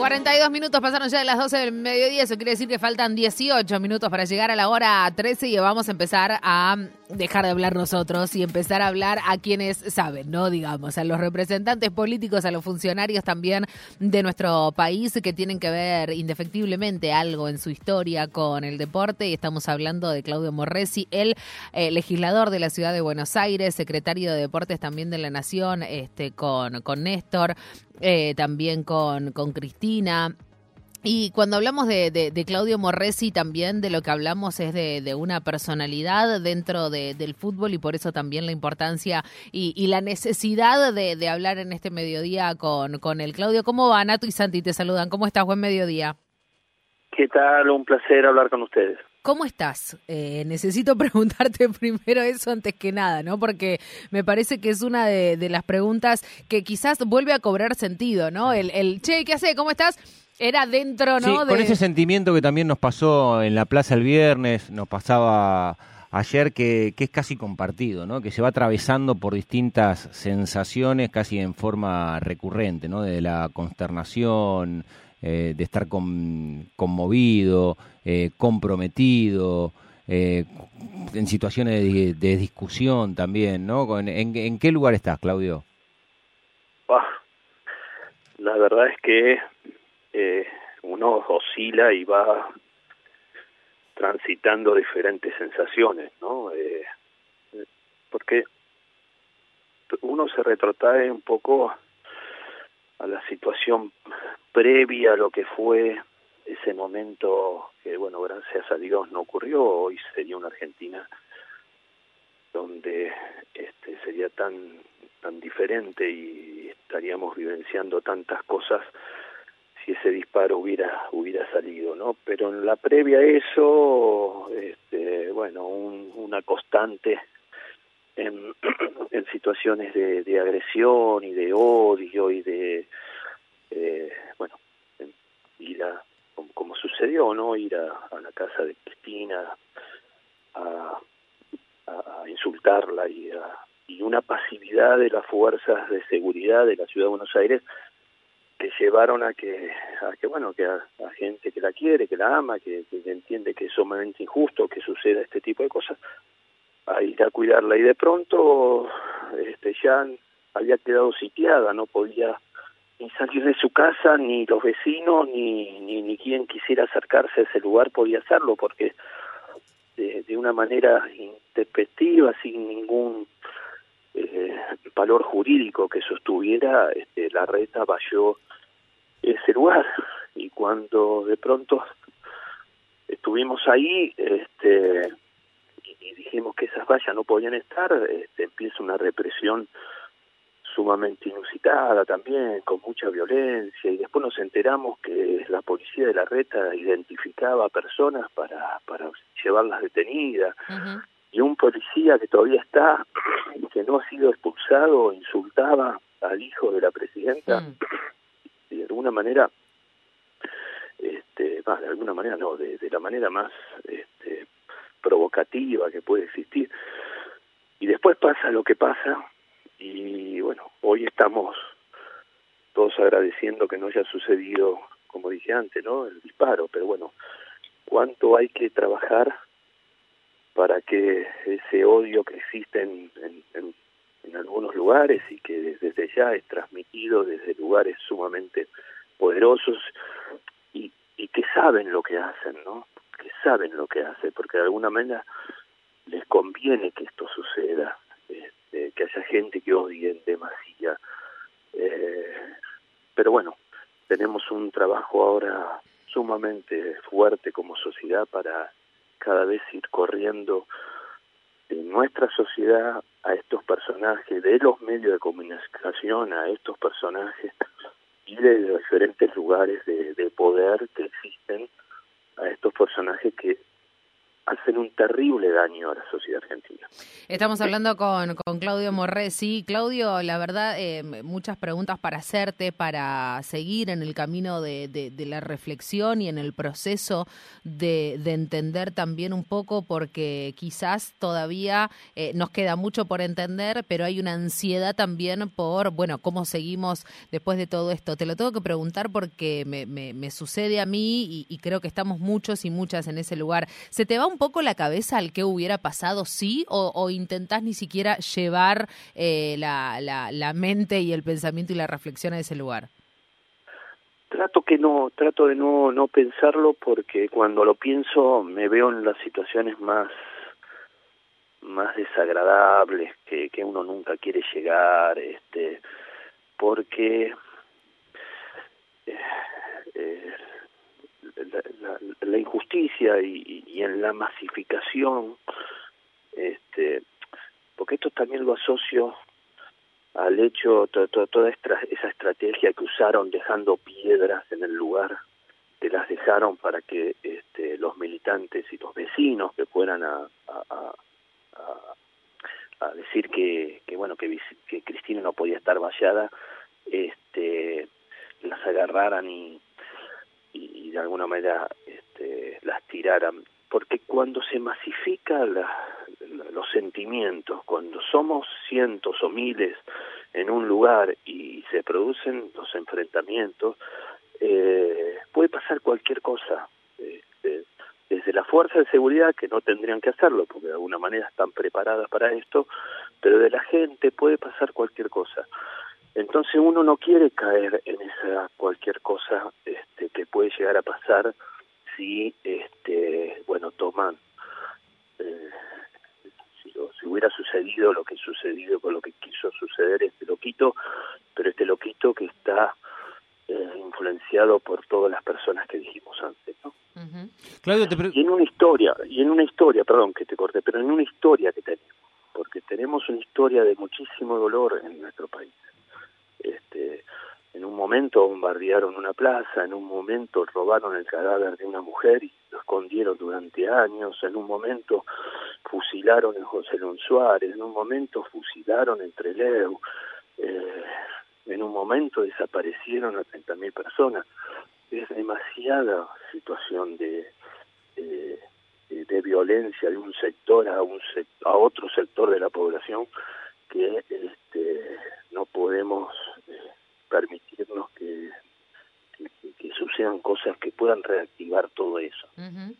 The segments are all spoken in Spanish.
42 minutos pasaron ya de las 12 del mediodía, eso quiere decir que faltan 18 minutos para llegar a la hora 13 y vamos a empezar a dejar de hablar nosotros y empezar a hablar a quienes saben, ¿no? Digamos, a los representantes políticos, a los funcionarios también de nuestro país que tienen que ver indefectiblemente algo en su historia con el deporte y estamos hablando de Claudio Morresi, el eh, legislador de la ciudad de Buenos Aires, secretario de Deportes también de la Nación, este, con, con Néstor, eh, también con, con Cristina. Y cuando hablamos de, de, Claudio Morresi, también de lo que hablamos es de, de una personalidad dentro del fútbol y por eso también la importancia y, y la necesidad de, hablar en este mediodía con, con el Claudio. ¿Cómo va? Nato y Santi te saludan. ¿Cómo estás? Buen mediodía. ¿Qué tal? Un placer hablar con ustedes. ¿Cómo estás? Eh, necesito preguntarte primero eso antes que nada, ¿no? Porque me parece que es una de, las preguntas que quizás vuelve a cobrar sentido, ¿no? El, el che, ¿qué hace? ¿Cómo estás? Era dentro, ¿no? Sí, con ese sentimiento que también nos pasó en la plaza el viernes, nos pasaba ayer que, que, es casi compartido, ¿no? Que se va atravesando por distintas sensaciones casi en forma recurrente, ¿no? De la consternación, eh, de estar conmovido, eh, comprometido, eh, en situaciones de, discusión también, ¿no? ¿En, qué lugar estás, Claudio? la verdad es que uno oscila y va transitando diferentes sensaciones, ¿no? porque uno se retrotrae un poco a la situación previa a lo que fue ese momento que, bueno, gracias a Dios no ocurrió, hoy sería una Argentina donde este sería tan tan diferente y estaríamos vivenciando tantas cosas ese disparo hubiera hubiera salido, ¿no? Pero en la previa a eso, este, bueno, una constante en, situaciones de, de, agresión y de odio y de, eh, bueno, ir a, como, sucedió, ¿no? Ir a, la casa de Cristina a, a, insultarla y, y una pasividad de las fuerzas de seguridad de la ciudad de Buenos Aires que llevaron a que, a que bueno, que a, gente que la quiere, que la ama, que, que entiende que es sumamente injusto que suceda este tipo de cosas, a ir a cuidarla. Y de pronto este ya había quedado sitiada, no podía ni salir de su casa, ni los vecinos, ni, ni, ni quien quisiera acercarse a ese lugar podía hacerlo, porque de, de una manera intempestiva, sin ningún eh, valor jurídico que sostuviera, este, la reta valló ese lugar. Y cuando de pronto estuvimos ahí, este, y dijimos que esas vallas no podían estar, este, empieza una represión sumamente inusitada también, con mucha violencia, y después nos enteramos que la policía de la reta identificaba a personas para, para llevarlas detenidas, y un policía que todavía está, que no ha sido expulsado, insultaba al hijo de la presidenta, mm. y de alguna manera, este, de alguna manera no, de, de la manera más este, provocativa que puede existir. Y después pasa lo que pasa, y bueno, hoy estamos todos agradeciendo que no haya sucedido, como dije antes, ¿no? El disparo, pero bueno, cuánto hay que trabajar para que ese odio que existe en, en, algunos lugares y que desde ya es transmitido desde lugares sumamente poderosos y, y que saben lo que hacen, ¿no? Que saben lo que hacen, porque de alguna manera les conviene que esto suceda este, que haya gente que odie en demasía. Eh, pero bueno, tenemos un trabajo ahora sumamente fuerte como sociedad para cada vez ir corriendo en nuestra sociedad a estos personajes de los medios de comunicación, a estos personajes y de diferentes lugares de, de poder que existen, a estos personajes que hacen un terrible daño a la sociedad argentina. Estamos hablando con, con Claudio Morresi. Claudio, la verdad, eh, muchas preguntas para hacerte, para seguir en el camino de, la reflexión y en el proceso de, de, entender también un poco, porque quizás todavía eh, nos queda mucho por entender, pero hay una ansiedad también por, bueno, cómo seguimos después de todo esto. Te lo tengo que preguntar porque me sucede a mí y, y creo que estamos muchos y muchas en ese lugar. ¿Se te va un poco la cabeza al que hubiera pasado, sí? ¿O, o intentás ni siquiera llevar eh, la, la, la mente y el pensamiento y la reflexión a ese lugar? Trato que no, trato de no, no pensarlo porque cuando lo pienso me veo en las situaciones más más desagradables que, que uno nunca quiere llegar, este, porque eh, eh, la, injusticia y, en la masificación, este, porque esto también lo asocio al hecho, to, to, toda esta, esa estrategia que usaron dejando piedras en el lugar, que las dejaron para que este, los militantes y los vecinos que fueran a, a, a, a decir que, que bueno que, que Cristina no podía estar vallada, este, las agarraran y, de alguna manera este, las tiraran porque cuando se masifica la, los sentimientos, cuando somos cientos o miles en un lugar y se producen los enfrentamientos, eh, puede pasar cualquier cosa. Este, desde la fuerza de seguridad, que no tendrían que hacerlo, porque de alguna manera están preparadas para esto, pero de la gente puede pasar cualquier cosa. Entonces uno no quiere caer en esa cualquier cosa este, que puede llegar a pasar si, este, bueno, toman, eh, si, lo, si, hubiera sucedido lo que sucedido con lo que quiso suceder este loquito, pero este loquito que está eh, influenciado por todas las personas que dijimos antes, ¿no? Uh -huh. Claudio, te y en una historia, y en una historia, perdón que te corte, pero en una historia que tenemos, porque tenemos una historia de muchísimo dolor en nuestro país. Este, en un momento bombardearon una plaza, en un momento robaron el cadáver de una mujer y lo escondieron durante años, en un momento fusilaron en José Luis Suárez, en un momento fusilaron en Trelew, eh, en un momento desaparecieron a 30.000 personas. Es demasiada situación de, de, de, violencia de un sector a, un a otro sector de la población que este, no podemos eh, permitirnos que, que, que, sucedan cosas que puedan reactivar todo eso. Uh -huh.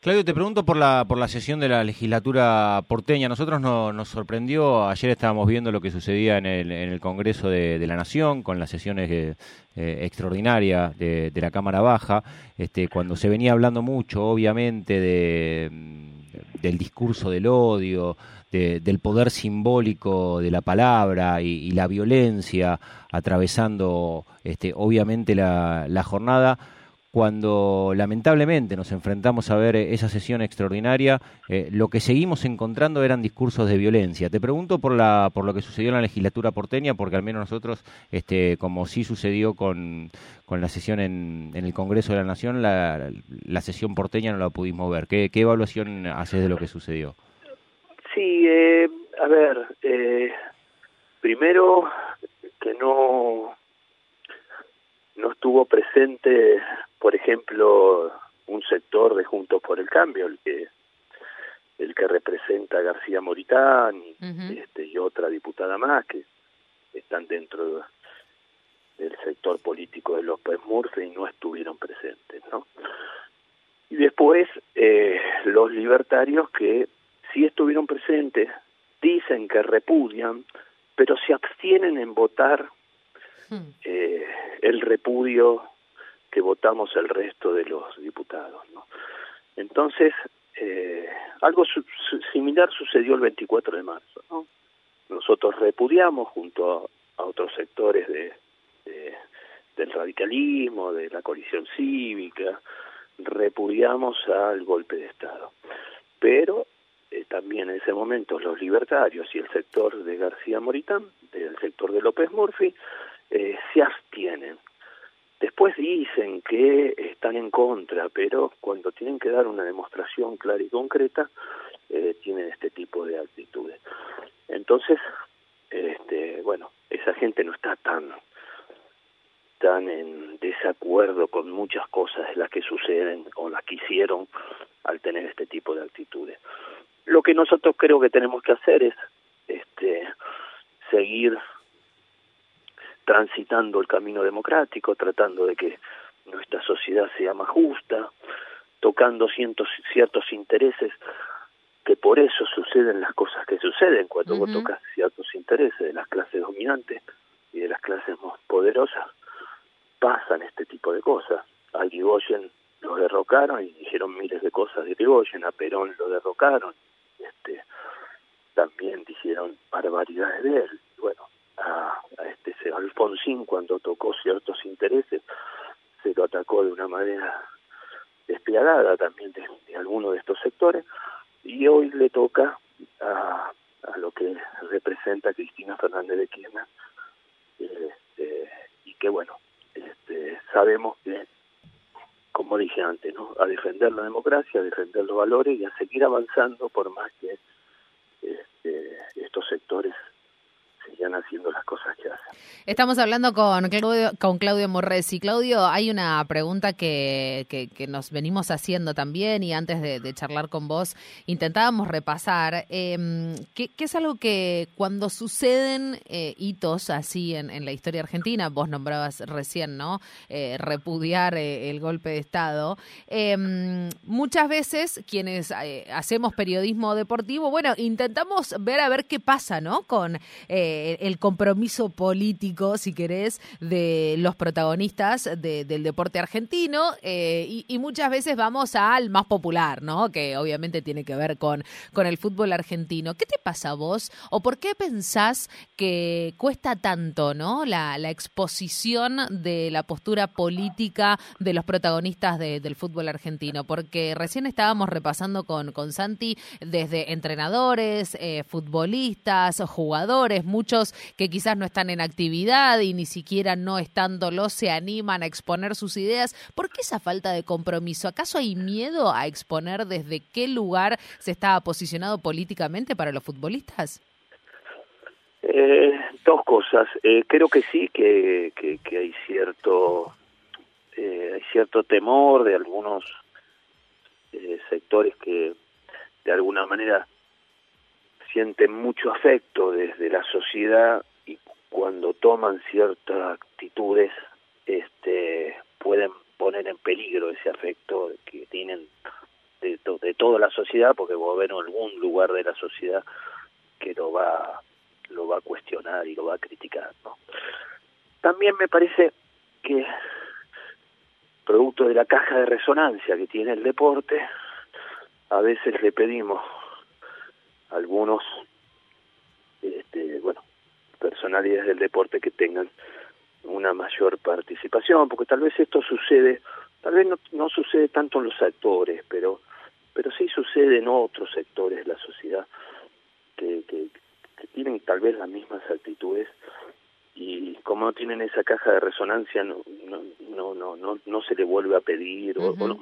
Claudio, te pregunto por la por la sesión de la legislatura porteña. Nosotros no, nos sorprendió, ayer estábamos viendo lo que sucedía en el, en el Congreso de, de la Nación, con las sesiones eh, extraordinarias de, de, la Cámara Baja, este, cuando se venía hablando mucho, obviamente, de, del discurso del odio, de, del poder simbólico de la palabra y, la violencia atravesando, este, obviamente, la, la jornada cuando lamentablemente nos enfrentamos a ver esa sesión extraordinaria, eh, lo que seguimos encontrando eran discursos de violencia. Te pregunto por la por lo que sucedió en la legislatura porteña, porque al menos nosotros, este, como sí sucedió con, con la sesión en, en el Congreso de la Nación, la, la sesión porteña no la pudimos ver. ¿Qué, qué evaluación haces de lo que sucedió? Sí, eh, a ver, eh, primero que no no estuvo presente, por ejemplo, un sector de Juntos por el Cambio, el que el que representa a García Moritán y, uh -huh. este, y otra diputada más que están dentro del sector político de López Murphy y no estuvieron presentes, ¿no? Y después eh, los libertarios que sí estuvieron presentes dicen que repudian, pero se abstienen en votar eh, el repudio que votamos el resto de los diputados. ¿no? Entonces, eh, algo su similar sucedió el 24 de marzo. ¿no? Nosotros repudiamos junto a, otros sectores de, de, del radicalismo, de la coalición cívica, repudiamos al golpe de Estado. Pero eh, también en ese momento los libertarios y el sector de García Moritán, del sector de López Murphy, eh, se abstienen. Después dicen que están en contra, pero cuando tienen que dar una demostración clara y concreta, eh, tienen este tipo de actitudes. Entonces, este, bueno, esa gente no está tan tan en desacuerdo con muchas cosas las que suceden o las que hicieron al tener este tipo de actitudes. Lo que nosotros creo que tenemos que hacer es este seguir transitando el camino democrático, tratando de que nuestra sociedad sea más justa, tocando ciertos, ciertos intereses que por eso suceden las cosas que suceden cuando vos tocas ciertos intereses de las clases dominantes y de las clases más poderosas, pasan este tipo de cosas. A Gigoyen lo derrocaron y dijeron miles de cosas de Gigoyen, a Perón lo derrocaron, este, también dijeron barbaridades de él. Cuando tocó ciertos intereses se lo atacó de una manera despiadada también de, de algunos de estos sectores y hoy le toca a, a lo que representa Cristina Fernández de Kirchner este, y que bueno este, sabemos que como dije antes no a defender la democracia a defender los valores y a seguir avanzando por más que este, estos sectores haciendo las cosas que hacen. Estamos hablando con Claudio, con Claudio Morresi. Claudio, hay una pregunta que, que, nos venimos haciendo también y antes de, charlar con vos intentábamos repasar, eh, que, es algo que cuando suceden eh, hitos así en, en, la historia argentina, vos nombrabas recién, ¿no? Eh, repudiar eh, el golpe de Estado, em, muchas veces quienes hacemos periodismo deportivo, bueno, intentamos ver a ver qué pasa, ¿no? Con el compromiso político, si querés, de los protagonistas del deporte argentino eh, y, muchas veces vamos al más popular, ¿no? Que obviamente tiene que ver con, con el fútbol argentino. ¿Qué te pasa a vos o por qué pensás que cuesta tanto, ¿no? La, exposición de la postura política de los protagonistas del fútbol argentino, porque recién estábamos repasando con, con Santi desde entrenadores, eh, futbolistas, jugadores, muchos que quizás no están en actividad y ni siquiera no estándolo se animan a exponer sus ideas. ¿Por qué esa falta de compromiso? ¿Acaso hay miedo a exponer desde qué lugar se está posicionado políticamente para los futbolistas? Eh, dos cosas. Eh, creo que sí, que, que, hay cierto eh, hay cierto temor de algunos sectores que de alguna manera sienten mucho afecto desde la sociedad y cuando toman ciertas actitudes este pueden poner en peligro ese afecto que tienen de, de toda la sociedad porque va a algún lugar de la sociedad que lo va lo va a cuestionar y lo va a criticar ¿no? también me parece que producto de la caja de resonancia que tiene el deporte a veces le pedimos algunos este, bueno personalidades del deporte que tengan una mayor participación porque tal vez esto sucede tal vez no, no sucede tanto en los actores pero pero sí sucede en otros sectores de la sociedad que, que, tienen tal vez las mismas actitudes y como no tienen esa caja de resonancia no no no no no, se le vuelve a pedir o, no,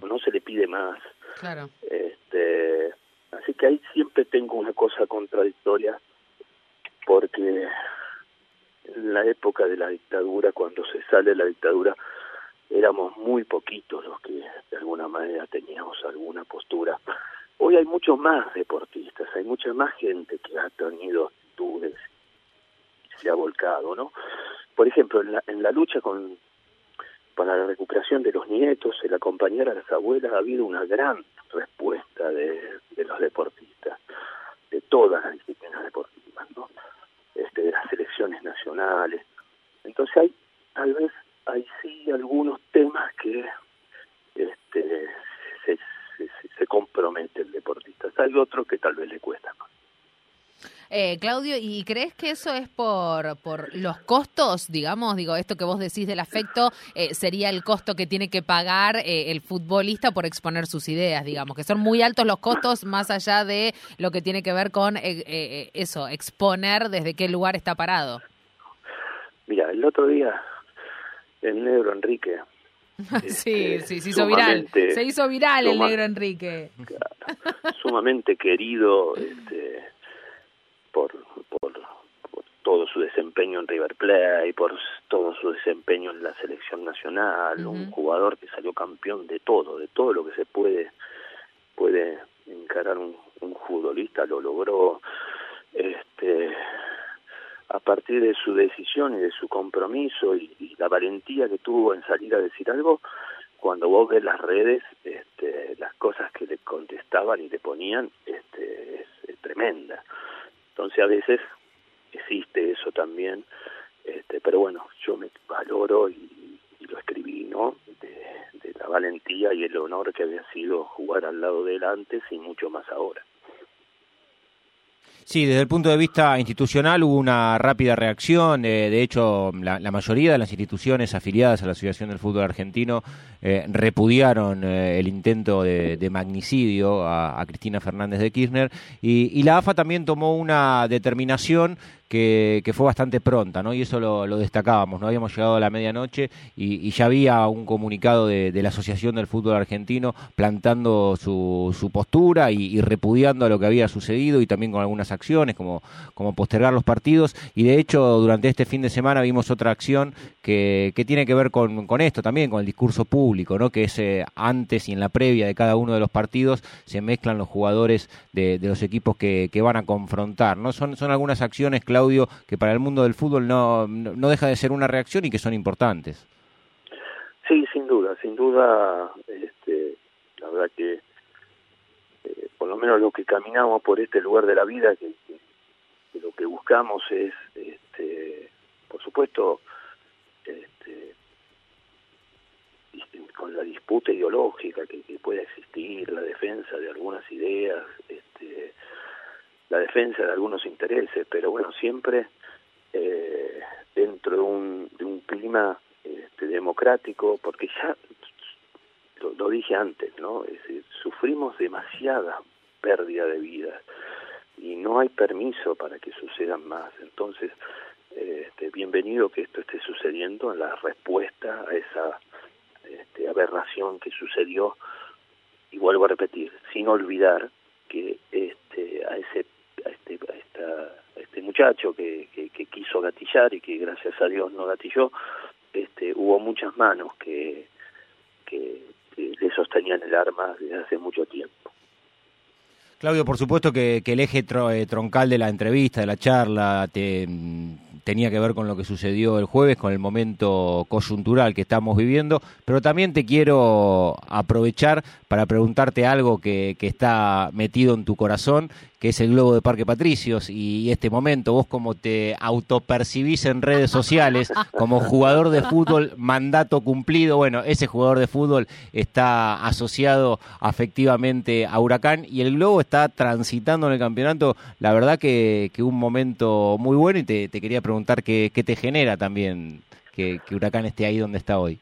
o, no, se le pide más. Claro. Este Así que ahí siempre tengo una cosa contradictoria, porque en la época de la dictadura, cuando se sale la dictadura, éramos muy poquitos los que de alguna manera teníamos alguna postura. Hoy hay muchos más deportistas, hay mucha más gente que ha tenido actitudes se ha volcado, ¿no? Por ejemplo, en la, en la lucha con para la recuperación de los nietos, el acompañar a las abuelas, ha habido una gran respuesta de, los deportistas, de todas las disciplinas deportivas, ¿no? este, de las selecciones nacionales. Entonces hay, tal vez, hay sí algunos temas que este, se, se, se compromete el deportista. Hay otros que tal vez le cuesta. Eh, Claudio, ¿y crees que eso es por, por los costos, digamos? Digo, esto que vos decís del afecto eh, sería el costo que tiene que pagar eh, el futbolista por exponer sus ideas, digamos, que son muy altos los costos más allá de lo que tiene que ver con eso, exponer desde qué lugar está parado. Mira, el otro día el negro Enrique sí, este, sí, se hizo viral. Se hizo viral el negro Enrique. sumamente querido este, por, por, todo su desempeño en River Plate, por todo su desempeño en la selección nacional, un jugador que salió campeón de todo, de todo lo que se puede puede encarar un, un futbolista, lo logró este a partir de su decisión y de su compromiso y, la valentía que tuvo en salir a decir algo, cuando vos ves las redes, este, las cosas que le contestaban y le ponían, este, es, tremenda. Entonces a veces existe eso también, este, pero bueno, yo me valoro y, lo escribí, ¿no? De, de la valentía y el honor que había sido jugar al lado de él antes y mucho más ahora. Sí, desde el punto de vista institucional hubo una rápida reacción. Eh, de hecho, la, mayoría de las instituciones afiliadas a la Asociación del Fútbol Argentino eh, repudiaron eh, el intento de, magnicidio a, Cristina Fernández de Kirchner y la AFA también tomó una determinación que, fue bastante pronta, ¿no? Y eso lo, destacábamos, ¿no? Habíamos llegado a la medianoche y, ya había un comunicado de, la Asociación del Fútbol Argentino plantando su, postura y, repudiando lo que había sucedido y también con algunas acciones como, postergar los partidos. Y de hecho, durante este fin de semana vimos otra acción que, tiene que ver con, esto también, con el discurso público, ¿no? Que es eh, antes y en la previa de cada uno de los partidos se mezclan los jugadores de, de los equipos que, que, van a confrontar, ¿no? Son, son algunas acciones clave audio que para el mundo del fútbol no, no deja de ser una reacción y que son importantes. Sí, sin duda, sin duda, este, la verdad que eh, por lo menos lo que caminamos por este lugar de la vida, que, lo que buscamos es, este, por supuesto, este, con la disputa ideológica que, que, pueda existir, la defensa de algunas ideas, defensa de algunos intereses, pero bueno, siempre eh, dentro de un, de un clima este, democrático, porque ya lo, dije antes, ¿no? Sufrimos demasiada pérdida de vidas y no hay permiso para que sucedan más. Entonces, este, bienvenido que esto esté sucediendo en la respuesta a esa este, aberración que sucedió y vuelvo a repetir, sin olvidar que este, a ese este, este muchacho que, que, quiso gatillar y que gracias a Dios no gatilló, este, hubo muchas manos que, que, le sostenían el arma desde hace mucho tiempo. Claudio, por supuesto que, que el eje eh, troncal de la entrevista, de la charla, te, tenía que ver con lo que sucedió el jueves, con el momento coyuntural que estamos viviendo, pero también te quiero aprovechar para preguntarte algo que, que está metido en tu corazón, que es el globo de Parque Patricios y este momento, vos como te autopercibís en redes sociales como jugador de fútbol, mandato cumplido, bueno, ese jugador de fútbol está asociado afectivamente a Huracán y el globo está transitando en el campeonato, la verdad que, que un momento muy bueno y te, quería preguntar qué, qué, te genera también que, Huracán esté ahí donde está hoy.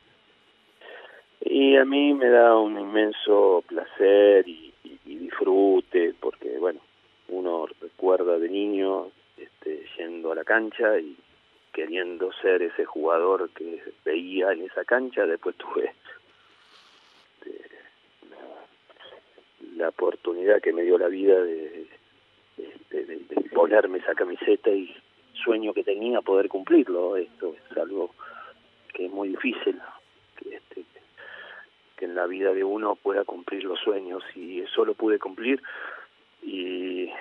Y a mí me da un inmenso placer y disfrute, porque bueno, uno recuerda de niño este, yendo a la cancha y queriendo ser ese jugador que veía en esa cancha, después tuve este, la, oportunidad que me dio la vida de, de, ponerme esa camiseta y sueño que tenía poder cumplirlo. Esto es algo que es muy difícil, que, este, que en la vida de uno pueda cumplir los sueños y eso lo pude cumplir y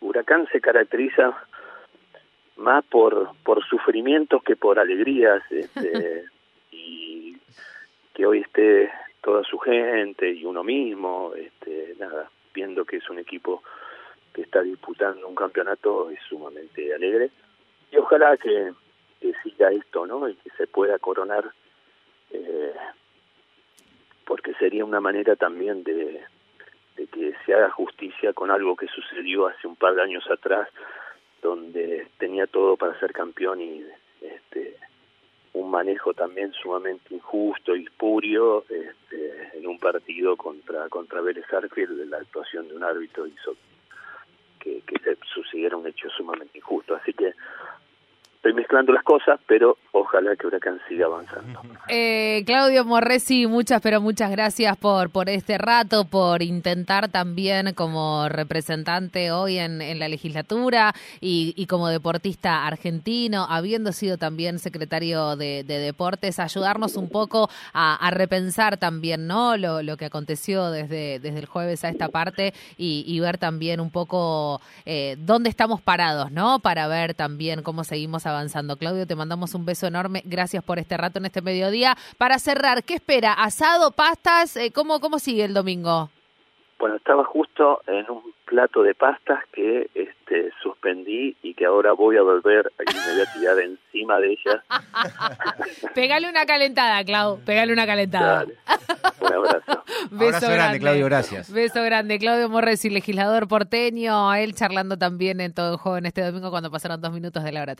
Huracán se caracteriza más por por sufrimientos que por alegrías este, y que hoy esté toda su gente y uno mismo este nada viendo que es un equipo que está disputando un campeonato es sumamente alegre. Y ojalá que, que siga esto no y que se pueda coronar eh, porque sería una manera también de de que se haga justicia con algo que sucedió hace un par de años atrás, donde tenía todo para ser campeón y este, un manejo también sumamente injusto y espurio este, en un partido contra contra Vélez Arfield, la actuación de un árbitro hizo que, que se sucediera un hecho sumamente injusto. Así que estoy mezclando las cosas, pero ojalá que Huracán siga avanzando. Eh, Claudio Morresi, muchas, pero muchas gracias por, por este rato, por intentar también como representante hoy en, en la legislatura y, como deportista argentino, habiendo sido también secretario de, de Deportes, ayudarnos un poco a, repensar también no lo, lo que aconteció desde, desde el jueves a esta parte y, y ver también un poco eh, dónde estamos parados, ¿no? Para ver también cómo seguimos avanzando. Claudio, te mandamos un beso enorme. Gracias por este rato en este mediodía. Para cerrar, ¿qué espera? ¿Asado, pastas? Eh, ¿cómo, ¿Cómo sigue el domingo? Bueno, estaba justo en un plato de pastas que este, suspendí y que ahora voy a volver y me voy a tirar encima de ellas. Pégale una calentada, Clau. Pégale una calentada. Dale. Un abrazo. Beso Abrazo grande, Claudio, gracias. Beso grande. Claudio Morresi, legislador porteño, él charlando también en todo el juego en este domingo cuando pasaron dos minutos de la hora